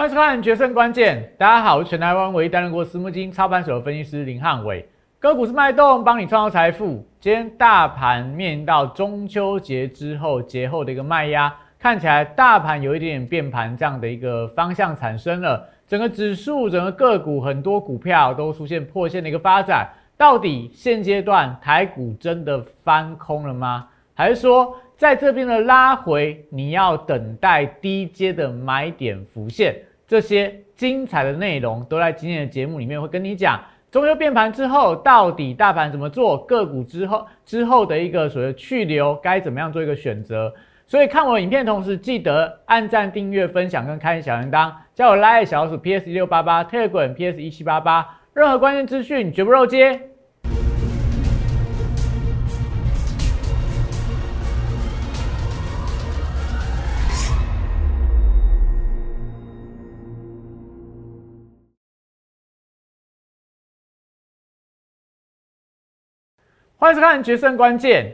欢迎收看《决胜关键》，大家好，我是全台湾唯一担任过私募基金操盘手的分析师林汉伟。个股是脉动，帮你创造财富。今天大盘面临到中秋节之后节后的一个卖压，看起来大盘有一点点变盘这样的一个方向产生了。整个指数、整个个股很多股票都出现破线的一个发展。到底现阶段台股真的翻空了吗？还是说在这边的拉回，你要等待低阶的买点浮现？这些精彩的内容都在今天的节目里面会跟你讲。中秋变盘之后，到底大盘怎么做？个股之后之后的一个所谓去留，该怎么样做一个选择？所以看我影片同时，记得按赞、订阅、分享跟开小铃铛，叫我拉爱小鼠 PS 一六八八，Telegram PS 一七八八，任何关键资讯绝不漏接。欢迎收看《决胜关键》。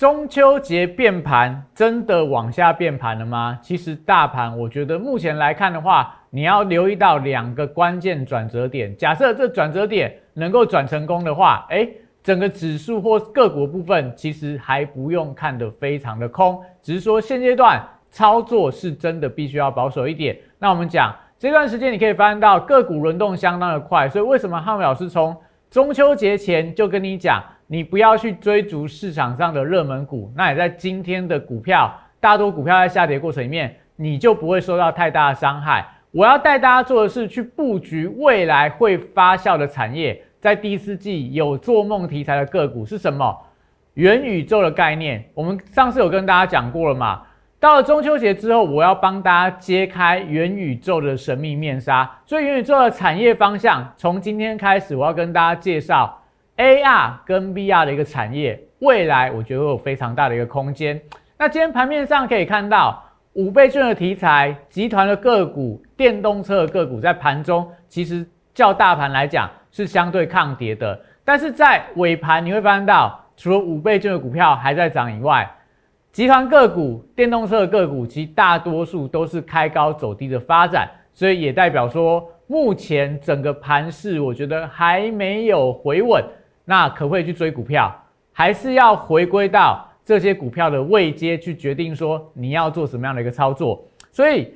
中秋节变盘，真的往下变盘了吗？其实大盘，我觉得目前来看的话，你要留意到两个关键转折点。假设这转折点能够转成功的话，哎，整个指数或个股部分其实还不用看得非常的空，只是说现阶段操作是真的必须要保守一点。那我们讲这段时间，你可以发现到个股轮动相当的快，所以为什么汉伟老师从中秋节前就跟你讲？你不要去追逐市场上的热门股，那也在今天的股票大多股票在下跌过程里面，你就不会受到太大的伤害。我要带大家做的是去布局未来会发酵的产业，在第四季有做梦题材的个股是什么？元宇宙的概念，我们上次有跟大家讲过了嘛？到了中秋节之后，我要帮大家揭开元宇宙的神秘面纱。所以元宇宙的产业方向，从今天开始，我要跟大家介绍。AR 跟 VR 的一个产业，未来我觉得有非常大的一个空间。那今天盘面上可以看到，五倍券的题材、集团的个股、电动车的个股，在盘中其实较大盘来讲是相对抗跌的。但是在尾盘你会发现到，除了五倍券的股票还在涨以外，集团个股、电动车的个股，其大多数都是开高走低的发展，所以也代表说，目前整个盘势我觉得还没有回稳。那可不可以去追股票？还是要回归到这些股票的位阶去决定说你要做什么样的一个操作？所以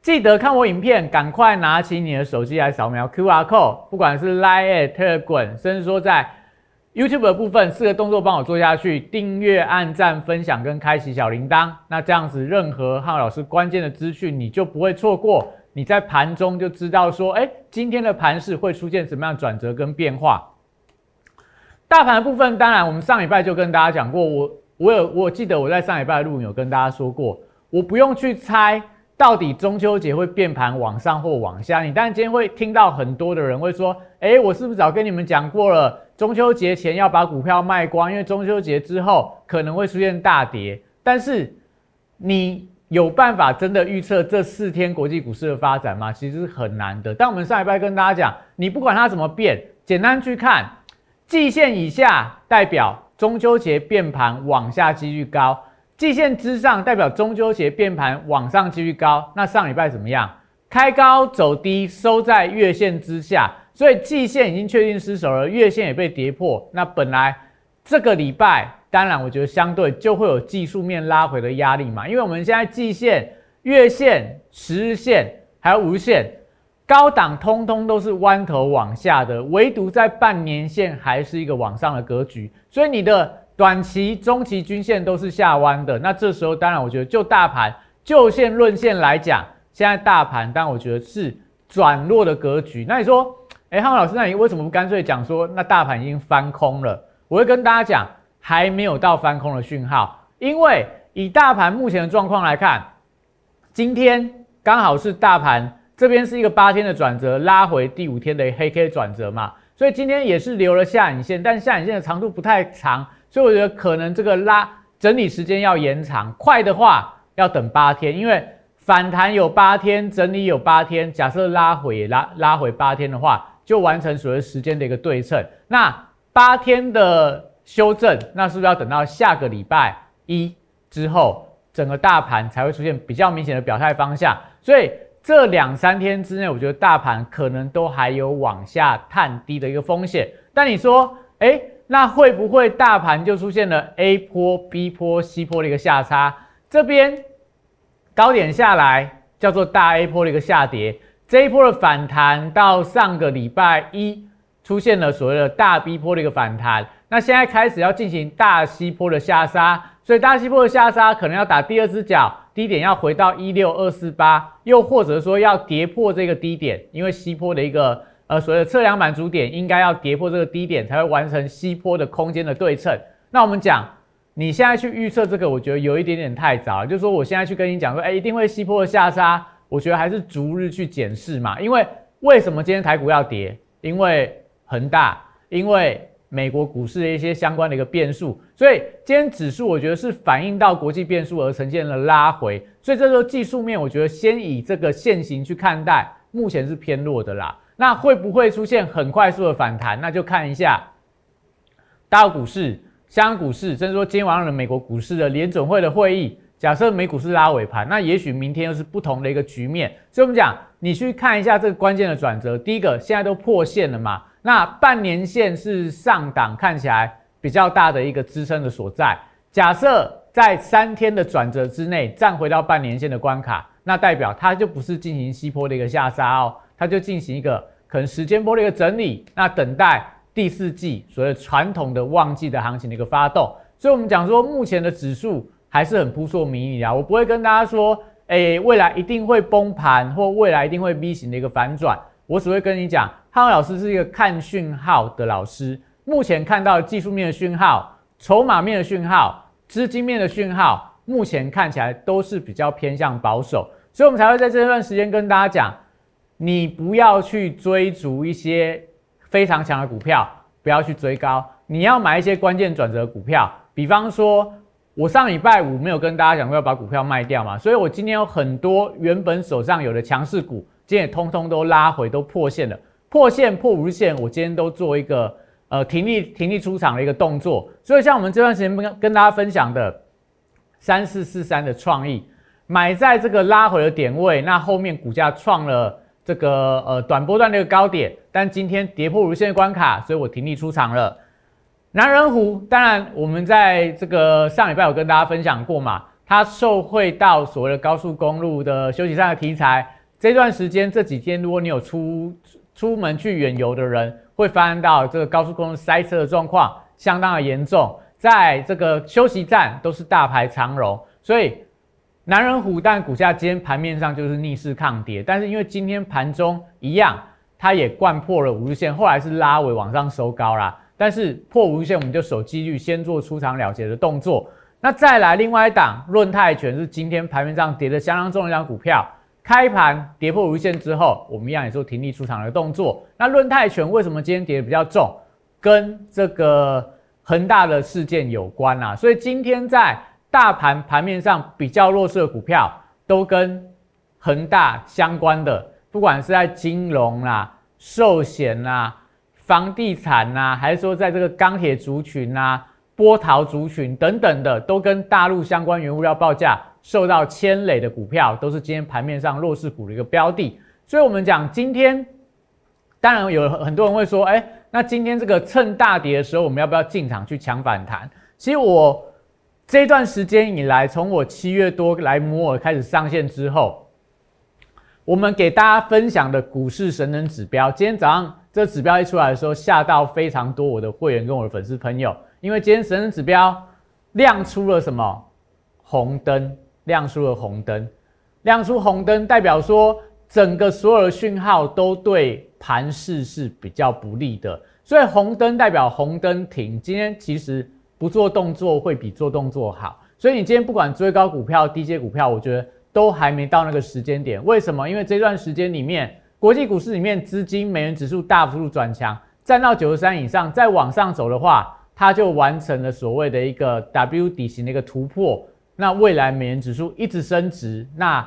记得看我影片，赶快拿起你的手机来扫描 Q R code，不管是 Line、Telegram，甚至说在 YouTube 的部分，四个动作帮我做下去：订阅、按赞、分享跟开启小铃铛。那这样子，任何汉老师关键的资讯你就不会错过。你在盘中就知道说，哎，今天的盘势会出现什么样的转折跟变化。大盘的部分，当然我们上礼拜就跟大家讲过，我我有我记得我在上礼拜录有跟大家说过，我不用去猜到底中秋节会变盘往上或往下。你当然今天会听到很多的人会说，哎，我是不是早跟你们讲过了，中秋节前要把股票卖光，因为中秋节之后可能会出现大跌。但是你有办法真的预测这四天国际股市的发展吗？其实是很难的。但我们上礼拜跟大家讲，你不管它怎么变，简单去看。季线以下代表中秋节变盘往下几率高，季线之上代表中秋节变盘往上几率高。那上礼拜怎么样？开高走低，收在月线之下，所以季线已经确定失守了，月线也被跌破。那本来这个礼拜，当然我觉得相对就会有技术面拉回的压力嘛，因为我们现在季线、月线、十日线还有五日线。高档通通都是弯头往下的，唯独在半年线还是一个往上的格局，所以你的短期、中期均线都是下弯的。那这时候，当然我觉得就大盘就线论线来讲，现在大盘，但我觉得是转弱的格局。那你说，哎，汉老师，那你为什么不干脆讲说，那大盘已经翻空了？我会跟大家讲，还没有到翻空的讯号，因为以大盘目前的状况来看，今天刚好是大盘。这边是一个八天的转折，拉回第五天的黑 K 转折嘛，所以今天也是留了下影线，但下影线的长度不太长，所以我觉得可能这个拉整理时间要延长，快的话要等八天，因为反弹有八天，整理有八天，假设拉回拉拉回八天的话，就完成所谓时间的一个对称。那八天的修正，那是不是要等到下个礼拜一之后，整个大盘才会出现比较明显的表态方向？所以。这两三天之内，我觉得大盘可能都还有往下探低的一个风险。但你说，哎，那会不会大盘就出现了 A 波、B 波、C 波的一个下差？这边高点下来叫做大 A 波的一个下跌，这一波的反弹到上个礼拜一出现了所谓的大 B 波的一个反弹，那现在开始要进行大 C 波的下杀，所以大 C 波的下杀可能要打第二只脚，低点要回到一六二四八，又或者说要跌破这个低点，因为 C 波的一个呃所谓的测量满足点应该要跌破这个低点才会完成 C 波的空间的对称。那我们讲。你现在去预测这个，我觉得有一点点太早。就是说，我现在去跟你讲说，哎，一定会西坡的下杀，我觉得还是逐日去检视嘛。因为为什么今天台股要跌？因为恒大，因为美国股市的一些相关的一个变数，所以今天指数我觉得是反映到国际变数而呈现了拉回。所以这时候技术面，我觉得先以这个现形去看待，目前是偏弱的啦。那会不会出现很快速的反弹？那就看一下大股市。香港股市，甚至说今天晚上的美国股市的联准会的会议，假设美股是拉尾盘，那也许明天又是不同的一个局面。所以，我们讲，你去看一下这个关键的转折。第一个，现在都破线了嘛？那半年线是上档看起来比较大的一个支撑的所在。假设在三天的转折之内站回到半年线的关卡，那代表它就不是进行西坡的一个下杀哦，它就进行一个可能时间波的一个整理，那等待。第四季所谓传统的旺季的行情的一个发动，所以我们讲说目前的指数还是很扑朔迷离啊。我不会跟大家说，哎，未来一定会崩盘或未来一定会 V 型的一个反转。我只会跟你讲，汉老师是一个看讯号的老师。目前看到技术面的讯号、筹码面的讯号、资金面的讯号，目前看起来都是比较偏向保守，所以我们才会在这段时间跟大家讲，你不要去追逐一些。非常强的股票，不要去追高。你要买一些关键转折股票，比方说，我上礼拜五没有跟大家讲过要把股票卖掉嘛，所以我今天有很多原本手上有的强势股，今天也通通都拉回，都破线了。破线破五日线，我今天都做一个呃停利停利出场的一个动作。所以像我们这段时间跟跟大家分享的三四四三的创意，买在这个拉回的点位，那后面股价创了。这个呃短波段的一个高点，但今天跌破无限关卡，所以我停利出场了。南人湖，当然我们在这个上礼拜有跟大家分享过嘛，它受惠到所谓的高速公路的休息站的题材。这段时间这几天，如果你有出出门去远游的人，会发现到这个高速公路塞车的状况相当的严重，在这个休息站都是大排长龙，所以。南人虎但股价今天盘面上就是逆势抗跌，但是因为今天盘中一样，它也贯破了五日线，后来是拉尾往上收高啦。但是破五日线，我们就守纪律，先做出场了结的动作。那再来另外一档论泰拳是今天盘面上跌的相当重的一张股票，开盘跌破无限之后，我们一样也做停利出场的动作。那论泰拳为什么今天跌的比较重？跟这个恒大的事件有关啊，所以今天在。大盘盘面上比较弱势的股票，都跟恒大相关的，不管是在金融啦、寿险啦、房地产呐，还是说在这个钢铁族群呐、波涛族群等等的，都跟大陆相关原物料报价受到牵累的股票，都是今天盘面上弱势股的一个标的。所以，我们讲今天，当然有很多人会说，哎，那今天这个趁大跌的时候，我们要不要进场去抢反弹？其实我。这段时间以来，从我七月多来摩尔开始上线之后，我们给大家分享的股市神人指标，今天早上这指标一出来的时候，吓到非常多我的会员跟我的粉丝朋友，因为今天神人指标亮出了什么红灯，亮出了红灯，亮出红灯代表说整个所有的讯号都对盘势是比较不利的，所以红灯代表红灯停。今天其实。不做动作会比做动作好，所以你今天不管追高股票、低阶股票，我觉得都还没到那个时间点。为什么？因为这段时间里面，国际股市里面资金美元指数大幅度转强，站到九十三以上，再往上走的话，它就完成了所谓的一个 W 底型的一个突破。那未来美元指数一直升值，那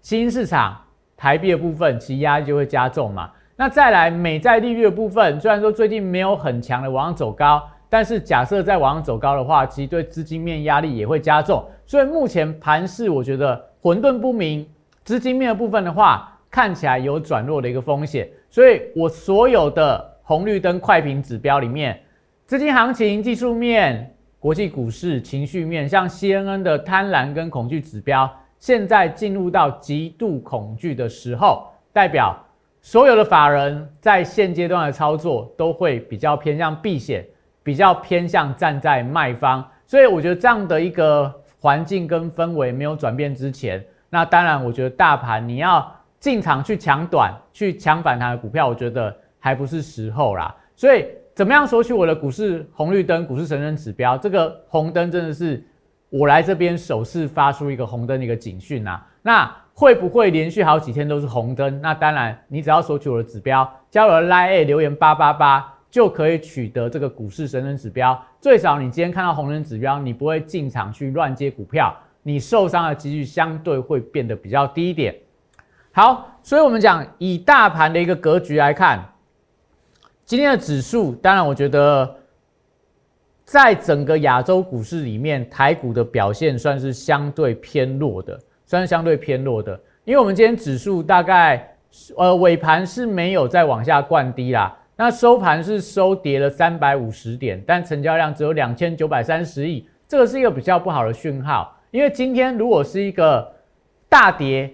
新市场台币的部分其压力就会加重嘛。那再来美债利率的部分，虽然说最近没有很强的往上走高。但是假设再往上走高的话，其实对资金面压力也会加重。所以目前盘势我觉得混沌不明，资金面的部分的话，看起来有转弱的一个风险，所以我所有的红绿灯快评指标里面，资金行情、技术面、国际股市情绪面，像 CNN 的贪婪跟恐惧指标，现在进入到极度恐惧的时候，代表所有的法人在现阶段的操作都会比较偏向避险，比较偏向站在卖方，所以我觉得这样的一个环境跟氛围没有转变之前，那当然我觉得大盘你要进场去抢短、去抢反弹的股票，我觉得还不是时候啦，所以。怎么样索取我的股市红绿灯、股市神人指标？这个红灯真的是我来这边首次发出一个红灯的一个警讯啊！那会不会连续好几天都是红灯？那当然，你只要索取我的指标，加入 Line 留言八八八，就可以取得这个股市神人指标。最少你今天看到红灯指标，你不会进场去乱接股票，你受伤的几率相对会变得比较低一点。好，所以我们讲以大盘的一个格局来看。今天的指数，当然我觉得，在整个亚洲股市里面，台股的表现算是相对偏弱的，算是相对偏弱的。因为我们今天指数大概，呃，尾盘是没有再往下灌低啦，那收盘是收跌了三百五十点，但成交量只有两千九百三十亿，这个是一个比较不好的讯号。因为今天如果是一个大跌。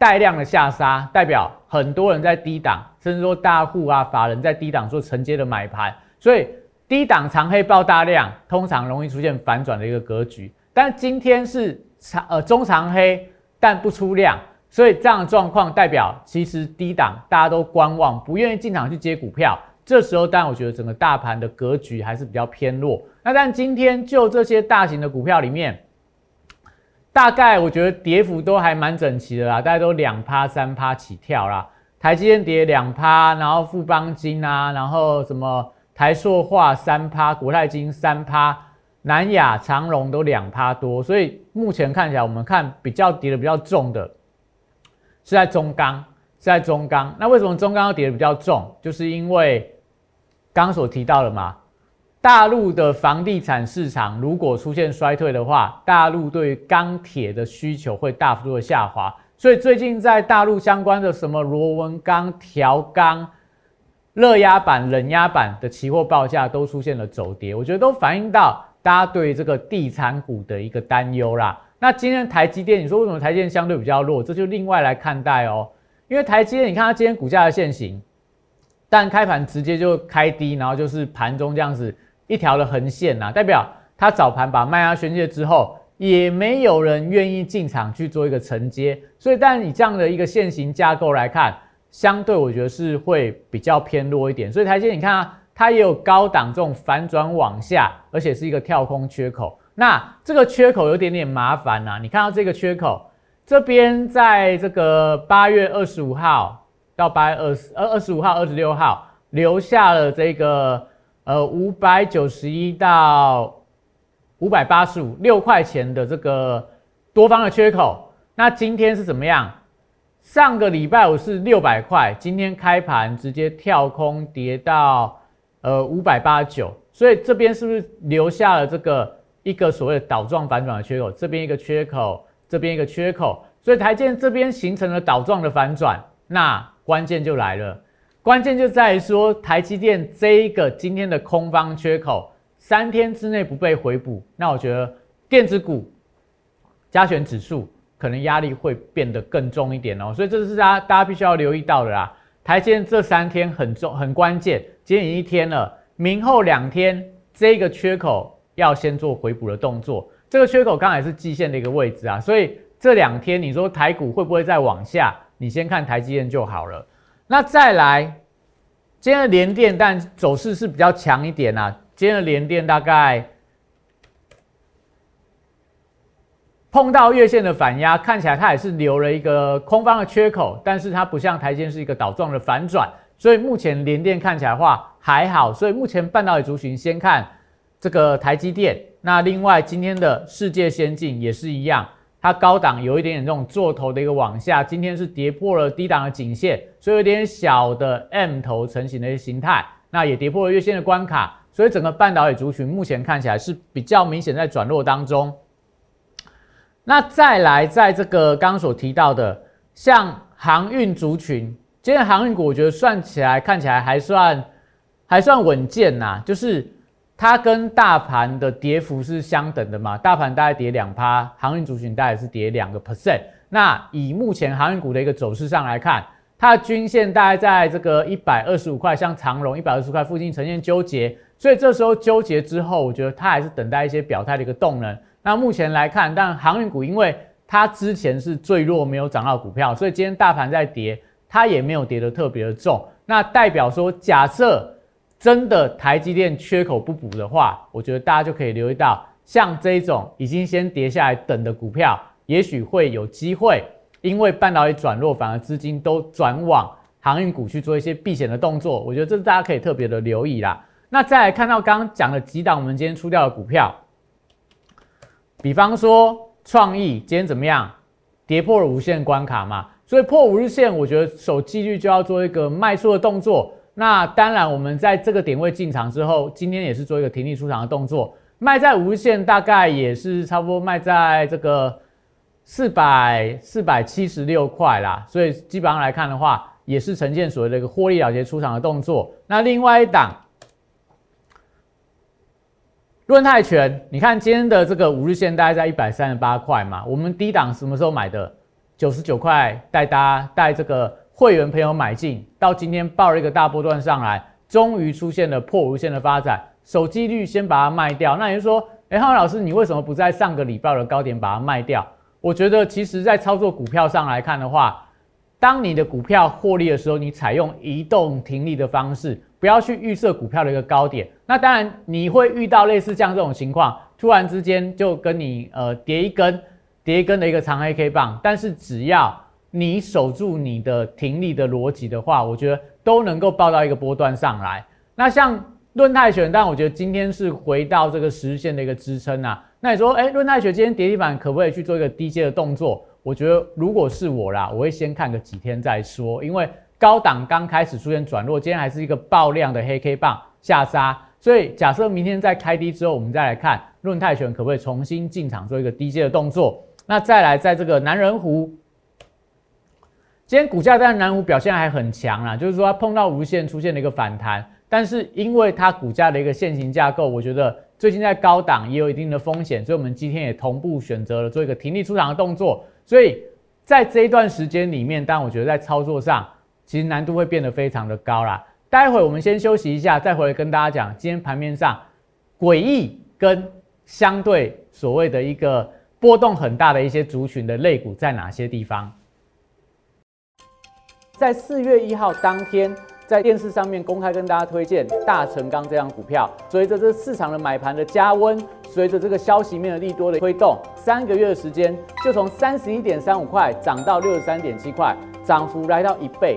带量的下杀，代表很多人在低档，甚至说大户啊、法人在低档做承接的买盘，所以低档长黑爆大量，通常容易出现反转的一个格局。但今天是长呃中长黑，但不出量，所以这样的状况代表其实低档大家都观望，不愿意进场去接股票。这时候，但我觉得整个大盘的格局还是比较偏弱。那但今天就这些大型的股票里面。大概我觉得跌幅都还蛮整齐的啦，大概都两趴三趴起跳啦。台积电跌两趴，然后富邦金啊，然后什么台塑化三趴，国泰金三趴，南亚长荣都两趴多。所以目前看起来，我们看比较跌的比较重的是在中钢，是在中钢。那为什么中钢要跌的比较重？就是因为刚所提到的嘛。大陆的房地产市场如果出现衰退的话，大陆对钢铁的需求会大幅度的下滑，所以最近在大陆相关的什么螺纹钢、条钢、热压板、冷压板的期货报价都出现了走跌，我觉得都反映到大家对这个地产股的一个担忧啦。那今天台积电，你说为什么台积电相对比较弱？这就另外来看待哦，因为台积电，你看它今天股价的现形，但开盘直接就开低，然后就是盘中这样子。一条的横线呐，代表它早盘把卖压宣泄之后，也没有人愿意进场去做一个承接，所以，但以这样的一个线型架构来看，相对我觉得是会比较偏弱一点。所以台阶你看啊，它也有高档这种反转往下，而且是一个跳空缺口。那这个缺口有点点麻烦呐，你看到这个缺口这边，在这个八月二十五号到八月二十二二十五号、二十六号留下了这个。呃，五百九十一到五百八十五六块钱的这个多方的缺口，那今天是怎么样？上个礼拜五是六百块，今天开盘直接跳空跌到呃五百八十九，所以这边是不是留下了这个一个所谓的倒状反转的缺口？这边一个缺口，这边一个缺口，所以台建这边形成了倒状的反转，那关键就来了。关键就在于说，台积电这一个今天的空方缺口，三天之内不被回补，那我觉得电子股加权指数可能压力会变得更重一点哦。所以这是大家大家必须要留意到的啦。台积电这三天很重很关键，今天已经一天了，明后两天这个缺口要先做回补的动作。这个缺口刚才是季线的一个位置啊，所以这两天你说台股会不会再往下？你先看台积电就好了。那再来，今天的联电，但走势是比较强一点啊。今天的连电大概碰到月线的反压，看起来它也是留了一个空方的缺口，但是它不像台积是一个倒状的反转，所以目前连电看起来话还好。所以目前半导体族群先看这个台积电，那另外今天的世界先进也是一样。它高档有一点点这种做头的一个往下，今天是跌破了低档的颈线，所以有点小的 M 头成型的一个形态，那也跌破了月线的关卡，所以整个半导体族群目前看起来是比较明显在转弱当中。那再来，在这个刚刚所提到的，像航运族群，今天航运股我觉得算起来看起来还算还算稳健呐，就是它跟大盘的跌幅是相等的嘛，大盘大概跌两趴，航运族群大概是跌两个 percent。那以目前航运股的一个走势上来看，它的均线大概在这个一百二十五块，像长荣一百二十块附近呈现纠结，所以这时候纠结之后，我觉得它还是等待一些表态的一个动能。那目前来看，但航运股因为它之前是最弱没有涨到股票，所以今天大盘在跌，它也没有跌得特别的重。那代表说，假设真的台积电缺口不补的话，我觉得大家就可以留意到，像这种已经先跌下来等的股票。也许会有机会，因为半导体转弱，反而资金都转往航运股去做一些避险的动作。我觉得这是大家可以特别的留意啦。那再来看到刚刚讲的几档我们今天出掉的股票，比方说创意今天怎么样？跌破了无限关卡嘛，所以破五日线，我觉得守纪律就要做一个卖出的动作。那当然，我们在这个点位进场之后，今天也是做一个停利出场的动作，卖在五日线，大概也是差不多卖在这个。四百四百七十六块啦，所以基本上来看的话，也是呈现所谓的一个获利了结出场的动作。那另外一档润泰拳，你看今天的这个五日线大概在一百三十八块嘛，我们低档什么时候买的？九十九块带大家带这个会员朋友买进，到今天爆了一个大波段上来，终于出现了破无线的发展，手机率先把它卖掉。那也就是说，哎，浩老师，你为什么不在上个礼拜的高点把它卖掉？我觉得，其实，在操作股票上来看的话，当你的股票获利的时候，你采用移动停利的方式，不要去预设股票的一个高点。那当然，你会遇到类似这样这种情况，突然之间就跟你呃叠一根叠一根的一个长黑 K 棒。但是，只要你守住你的停利的逻辑的话，我觉得都能够报到一个波段上来。那像论泰选，但我觉得今天是回到这个实线的一个支撑啊。那你说，哎，润泰学今天跌地板可不可以去做一个低阶的动作？我觉得如果是我啦，我会先看个几天再说，因为高档刚开始出现转弱，今天还是一个爆量的黑 K 棒下杀，所以假设明天在开低之后，我们再来看润泰选可不可以重新进场做一个低阶的动作。那再来在这个南人湖，今天股价在南湖表现还很强啦，就是说它碰到无限出现了一个反弹，但是因为它股价的一个线型架构，我觉得。最近在高档也有一定的风险，所以我们今天也同步选择了做一个停利出场的动作。所以在这一段时间里面，但我觉得在操作上其实难度会变得非常的高啦。待会我们先休息一下，再回来跟大家讲今天盘面上诡异跟相对所谓的一个波动很大的一些族群的类股在哪些地方。在四月一号当天。在电视上面公开跟大家推荐大成钢这张股票，随着这市场的买盘的加温，随着这个消息面的利多的推动，三个月的时间就从三十一点三五块涨到六十三点七块，涨幅来到一倍，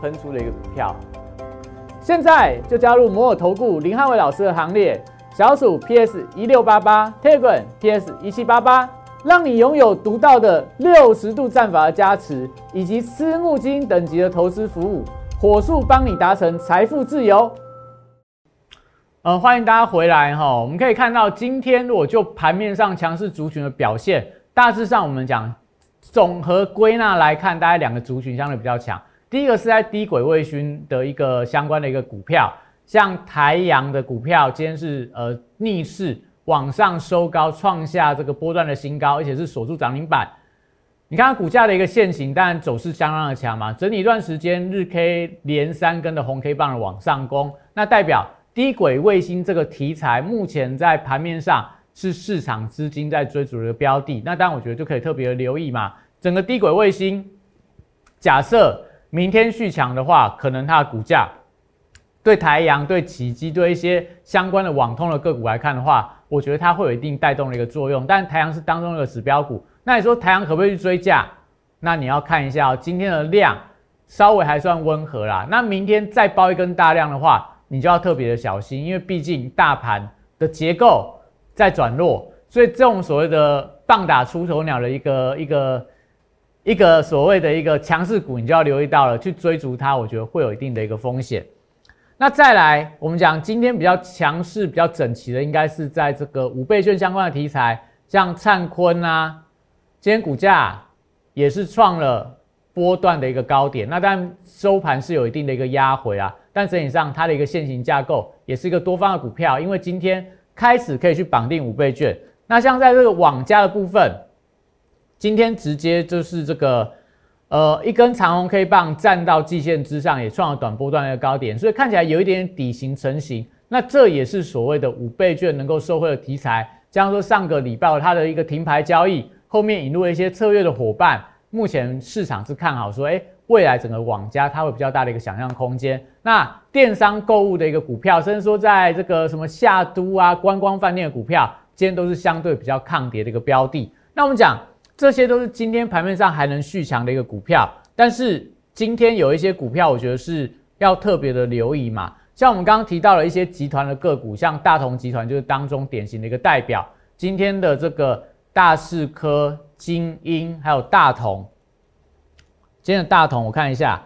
喷出的一个股票。现在就加入摩尔投顾林汉伟老师的行列，小鼠 PS 一六八八 t e g r PS 一七八八，让你拥有独到的六十度战法的加持，以及私募基金等级的投资服务，火速帮你达成财富自由。呃，欢迎大家回来哈。我们可以看到，今天如果就盘面上强势族群的表现，大致上我们讲总和归纳来看，大概两个族群相对比较强。第一个是在低轨卫星的一个相关的一个股票，像台阳的股票，今天是呃逆势往上收高，创下这个波段的新高，而且是锁住涨停板。你看它股价的一个线型，当然走势相当的强嘛，整理一段时间，日 K 连三根的红 K 棒的往上攻，那代表低轨卫星这个题材目前在盘面上是市场资金在追逐的标的，那当然我觉得就可以特别的留意嘛。整个低轨卫星，假设明天续强的话，可能它的股价对台阳、对启基、对一些相关的网通的个股来看的话，我觉得它会有一定带动的一个作用。但台阳是当中的指标股。那你说台阳可不可以去追价？那你要看一下今天的量稍微还算温和啦。那明天再包一根大量的话，你就要特别的小心，因为毕竟大盘的结构在转弱，所以这种所谓的棒打出头鸟的一个一个一个所谓的一个强势股，你就要留意到了，去追逐它，我觉得会有一定的一个风险。那再来，我们讲今天比较强势、比较整齐的，应该是在这个五倍券相关的题材，像灿坤啊。今天股价也是创了波段的一个高点，那当然收盘是有一定的一个压回啊，但整体上它的一个线型架构也是一个多方的股票，因为今天开始可以去绑定五倍券。那像在这个网加的部分，今天直接就是这个呃一根长红 K 棒站到季线之上，也创了短波段的一个高点，所以看起来有一点底型成型。那这也是所谓的五倍券能够受惠的题材，像说上个礼拜它的一个停牌交易。后面引入了一些策略的伙伴，目前市场是看好说，哎，未来整个网家它会比较大的一个想象空间。那电商购物的一个股票，甚至说在这个什么夏都啊、观光饭店的股票，今天都是相对比较抗跌的一个标的。那我们讲，这些都是今天盘面上还能续强的一个股票，但是今天有一些股票，我觉得是要特别的留意嘛。像我们刚刚提到了一些集团的个股，像大同集团就是当中典型的一个代表，今天的这个。大四科、精英还有大同，今天的大同我看一下，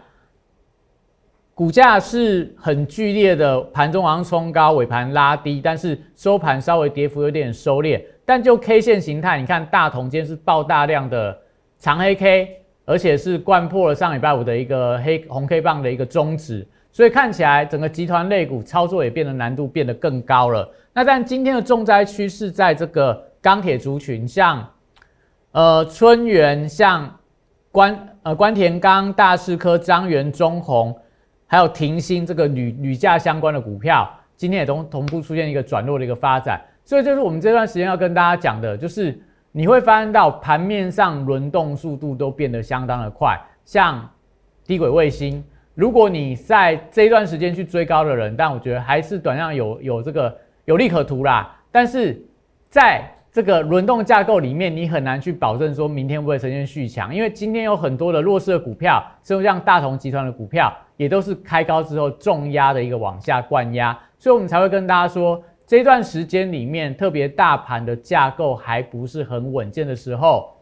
股价是很剧烈的，盘中往上冲高，尾盘拉低，但是收盘稍微跌幅有点收敛。但就 K 线形态，你看大同今天是爆大量的长黑 K，而且是贯破了上礼拜五的一个黑红 K 棒的一个中值，所以看起来整个集团类股操作也变得难度变得更高了。那但今天的重灾区是在这个。钢铁族群像，呃春元，像关呃关田钢、大士科、张元、中红，还有停薪这个铝铝价相关的股票，今天也都同步出现一个转弱的一个发展。所以就是我们这段时间要跟大家讲的，就是你会发现到盘面上轮动速度都变得相当的快。像低轨卫星，如果你在这一段时间去追高的人，但我觉得还是短量有有这个有利可图啦。但是在这个轮动架构里面，你很难去保证说明天不会呈现续强，因为今天有很多的弱势的股票，甚至像大同集团的股票，也都是开高之后重压的一个往下灌压，所以我们才会跟大家说，这段时间里面，特别大盘的架构还不是很稳健的时候，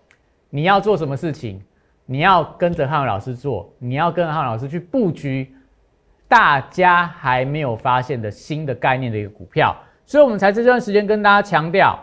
你要做什么事情？你要跟着汉老师做，你要跟着汉老师去布局大家还没有发现的新的概念的一个股票，所以我们才这段时间跟大家强调。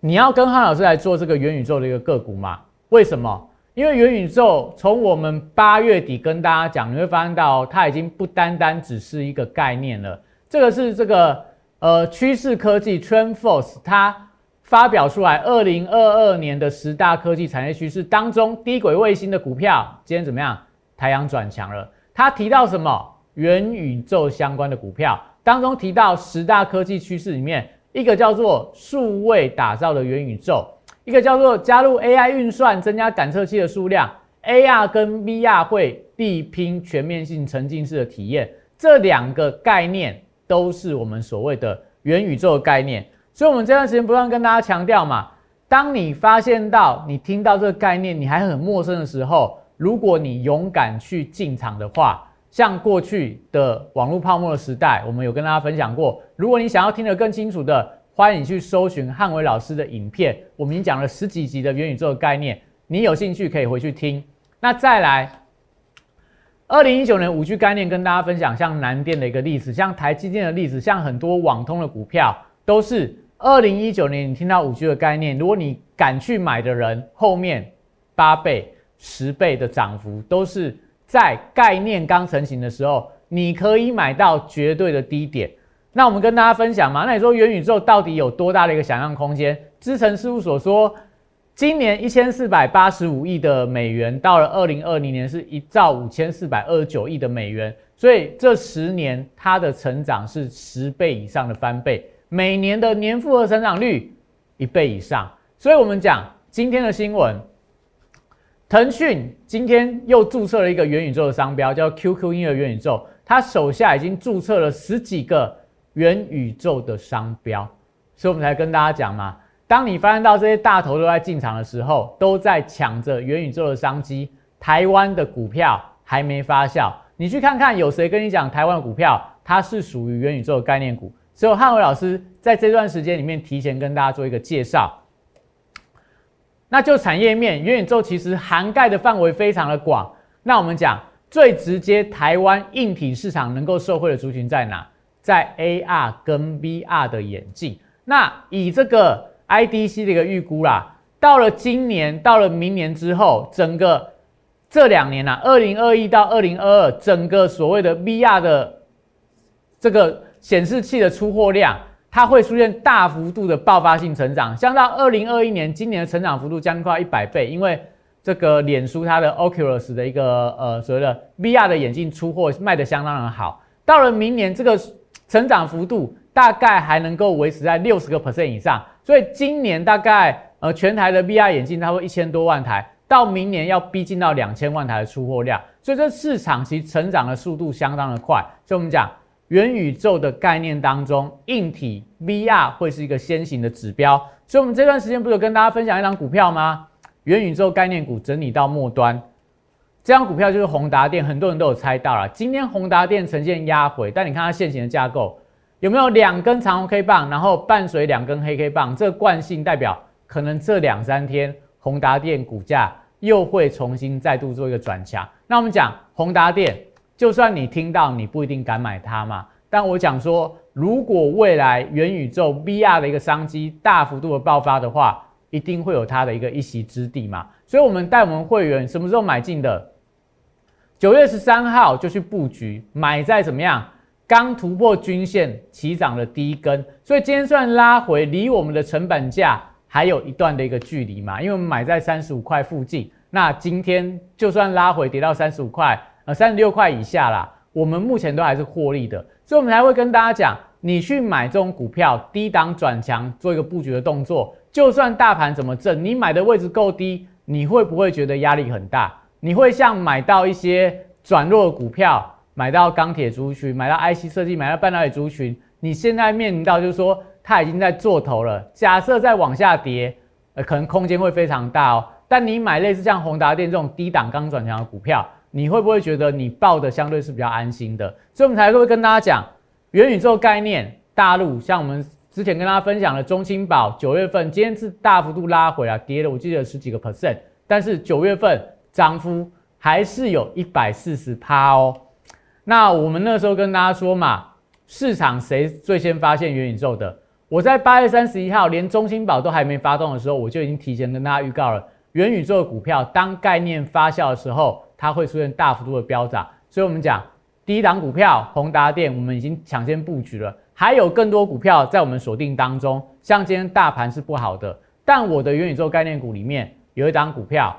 你要跟汉老师来做这个元宇宙的一个个股嘛？为什么？因为元宇宙从我们八月底跟大家讲，你会发现到它已经不单单只是一个概念了。这个是这个呃趋势科技 TrendForce 它发表出来二零二二年的十大科技产业趋势当中，低轨卫星的股票今天怎么样？台阳转强了。它提到什么？元宇宙相关的股票当中提到十大科技趋势里面。一个叫做数位打造的元宇宙，一个叫做加入 AI 运算，增加感测器的数量，AR 跟 VR 会力拼全面性沉浸式的体验，这两个概念都是我们所谓的元宇宙的概念。所以，我们这段时间不断跟大家强调嘛，当你发现到你听到这个概念，你还很陌生的时候，如果你勇敢去进场的话。像过去的网络泡沫的时代，我们有跟大家分享过。如果你想要听得更清楚的，欢迎你去搜寻汉伟老师的影片，我们已经讲了十几集的元宇宙的概念，你有兴趣可以回去听。那再来，二零一九年五 G 概念跟大家分享，像南电的一个例子，像台积电的例子，像很多网通的股票，都是二零一九年你听到五 G 的概念，如果你敢去买的人，后面八倍、十倍的涨幅都是。在概念刚成型的时候，你可以买到绝对的低点。那我们跟大家分享嘛？那你说元宇宙到底有多大的一个想象空间？知诚事务所说，今年一千四百八十五亿的美元，到了二零二零年是一兆五千四百二十九亿的美元，所以这十年它的成长是十倍以上的翻倍，每年的年复合成长率一倍以上。所以我们讲今天的新闻，腾讯今天又注册了一个元宇宙的商标，叫 QQ 音乐元宇宙，它手下已经注册了十几个元宇宙的商标。所以我们才跟大家讲嘛，当你发现到这些大头都在进场的时候，都在抢着元宇宙的商机，台湾的股票还没发酵。你去看看有谁跟你讲台湾的股票它是属于元宇宙的概念股？只有汉伟老师在这段时间里面提前跟大家做一个介绍。那就产业面，元宇宙其实涵盖的范围非常的广。那我们讲最直接，台湾硬体市场能够受惠的族群在哪？在 AR 跟 VR 的眼镜。那以这个 IDC 的一个预估啦，到了今年，到了明年之后，整个这两年啊，二零二一到二零二二，整个所谓的 VR 的这个显示器的出货量，它会出现大幅度的爆发性成长，像到二零二一年，今年的成长幅度将快一百倍，因为这个脸书它的 Oculus 的一个呃所谓的 VR 的眼镜出货卖的相当的好，到了明年这个成长幅度。大概还能够维持在六十个 percent 以上，所以今年大概呃全台的 VR 眼镜差不多一千多万台，到明年要逼近到两千万台的出货量，所以这市场其实成长的速度相当的快。所以我们讲元宇宙的概念当中，硬体 VR 会是一个先行的指标。所以我们这段时间不是有跟大家分享一张股票吗？元宇宙概念股整理到末端，这张股票就是宏达电，很多人都有猜到了。今天宏达电呈现压回，但你看它现行的架构。有没有两根长红 K 棒，然后伴随两根黑 K 棒？这个惯性代表可能这两三天宏达电股价又会重新再度做一个转强。那我们讲宏达电，就算你听到，你不一定敢买它嘛。但我讲说，如果未来元宇宙 VR 的一个商机大幅度的爆发的话，一定会有它的一个一席之地嘛。所以，我们带我们会员什么时候买进的？九月十三号就去布局，买在怎么样？刚突破均线起涨的第一根，所以今天算拉回，离我们的成本价还有一段的一个距离嘛。因为我们买在三十五块附近，那今天就算拉回跌到三十五块，呃三十六块以下啦，我们目前都还是获利的。所以我们才会跟大家讲，你去买这种股票，低档转强，做一个布局的动作，就算大盘怎么震，你买的位置够低，你会不会觉得压力很大？你会像买到一些转弱股票？买到钢铁族群，买到 IC 设计，买到半导体族群，你现在面临到就是说，它已经在做头了。假设再往下跌，呃，可能空间会非常大哦。但你买类似像宏达电这种低档刚转强的股票，你会不会觉得你抱的相对是比较安心的？所以我们才会跟大家讲元宇宙概念。大陆像我们之前跟大家分享的中青宝，九月份今天是大幅度拉回啊，跌了我记得十几个 percent，但是九月份涨幅还是有一百四十趴哦。那我们那时候跟大家说嘛，市场谁最先发现元宇宙的？我在八月三十一号，连中芯宝都还没发动的时候，我就已经提前跟大家预告了，元宇宙的股票当概念发酵的时候，它会出现大幅度的飙涨。所以我们讲第一档股票宏达电，我们已经抢先布局了，还有更多股票在我们锁定当中。像今天大盘是不好的，但我的元宇宙概念股里面有一档股票，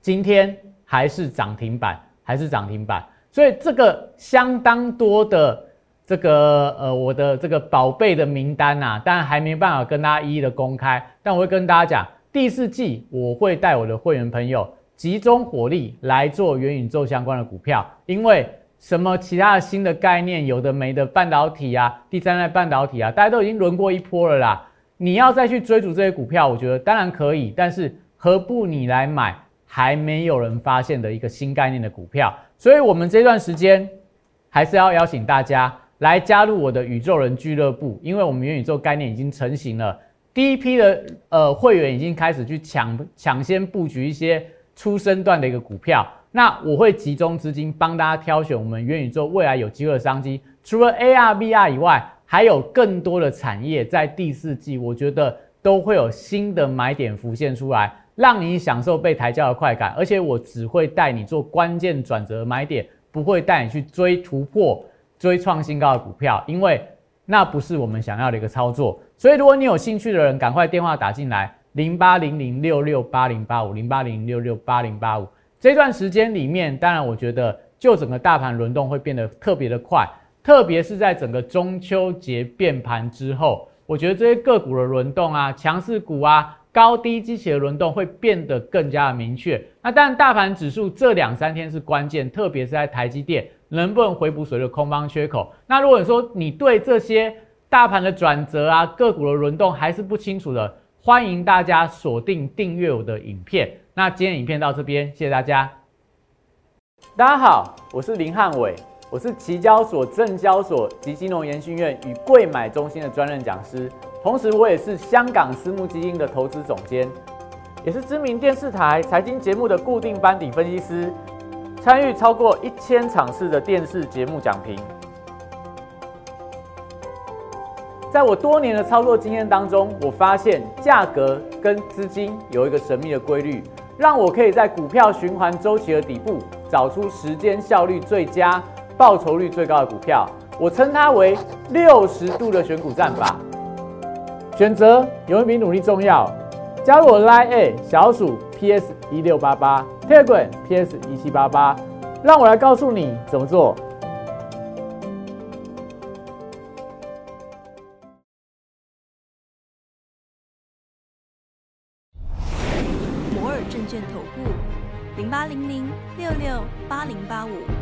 今天还是涨停板，还是涨停板。所以这个相当多的这个呃我的这个宝贝的名单呐，当然还没办法跟大家一一的公开，但我会跟大家讲，第四季我会带我的会员朋友集中火力来做元宇宙相关的股票，因为什么其他的新的概念有的没的半导体啊，第三代半导体啊，大家都已经轮过一波了啦，你要再去追逐这些股票，我觉得当然可以，但是何不你来买还没有人发现的一个新概念的股票？所以，我们这段时间还是要邀请大家来加入我的宇宙人俱乐部，因为我们元宇宙概念已经成型了。第一批的呃会员已经开始去抢抢先布局一些初生段的一个股票。那我会集中资金帮大家挑选我们元宇宙未来有机会的商机。除了 AR、VR 以外，还有更多的产业在第四季，我觉得都会有新的买点浮现出来。让你享受被抬轿的快感，而且我只会带你做关键转折买点，不会带你去追突破、追创新高的股票，因为那不是我们想要的一个操作。所以，如果你有兴趣的人，赶快电话打进来，零八零零六六八零八五零八零零六六八零八五。这段时间里面，当然我觉得就整个大盘轮动会变得特别的快，特别是在整个中秋节变盘之后，我觉得这些个股的轮动啊，强势股啊。高低机器的轮动会变得更加的明确。那但，大盘指数这两三天是关键，特别是在台积电能不能回补所谓的空方缺口。那如果说你对这些大盘的转折啊、个股的轮动还是不清楚的，欢迎大家锁定订阅我的影片。那今天影片到这边，谢谢大家。大家好，我是林汉伟，我是期交所、证交所及金融研训院与贵买中心的专任讲师。同时，我也是香港私募基金的投资总监，也是知名电视台财经节目的固定班底分析师，参与超过一千场次的电视节目讲评。在我多年的操作经验当中，我发现价格跟资金有一个神秘的规律，让我可以在股票循环周期的底部找出时间效率最佳、报酬率最高的股票。我称它为六十度的选股战法。选择永远比努力重要。加入我 Line A 小鼠 PS 一六八八 t e g r a m PS 一七八八，让我来告诉你怎么做。摩尔证券投顾零八零零六六八零八五。